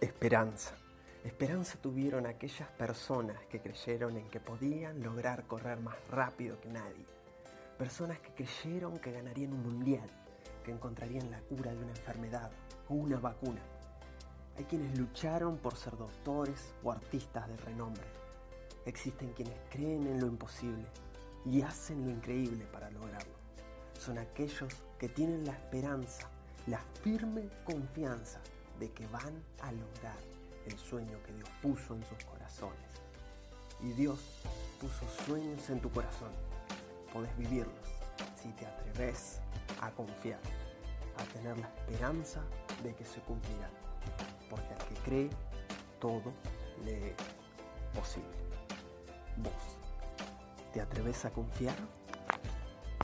Esperanza. Esperanza tuvieron aquellas personas que creyeron en que podían lograr correr más rápido que nadie. Personas que creyeron que ganarían un mundial, que encontrarían la cura de una enfermedad o una vacuna. Hay quienes lucharon por ser doctores o artistas de renombre. Existen quienes creen en lo imposible y hacen lo increíble para lograrlo. Son aquellos que tienen la esperanza, la firme confianza de que van a lograr el sueño que Dios puso en sus corazones. Y Dios puso sueños en tu corazón. Podés vivirlos si te atreves a confiar, a tener la esperanza de que se cumplirán. Porque al que cree, todo le es posible. Vos, ¿te atreves a confiar?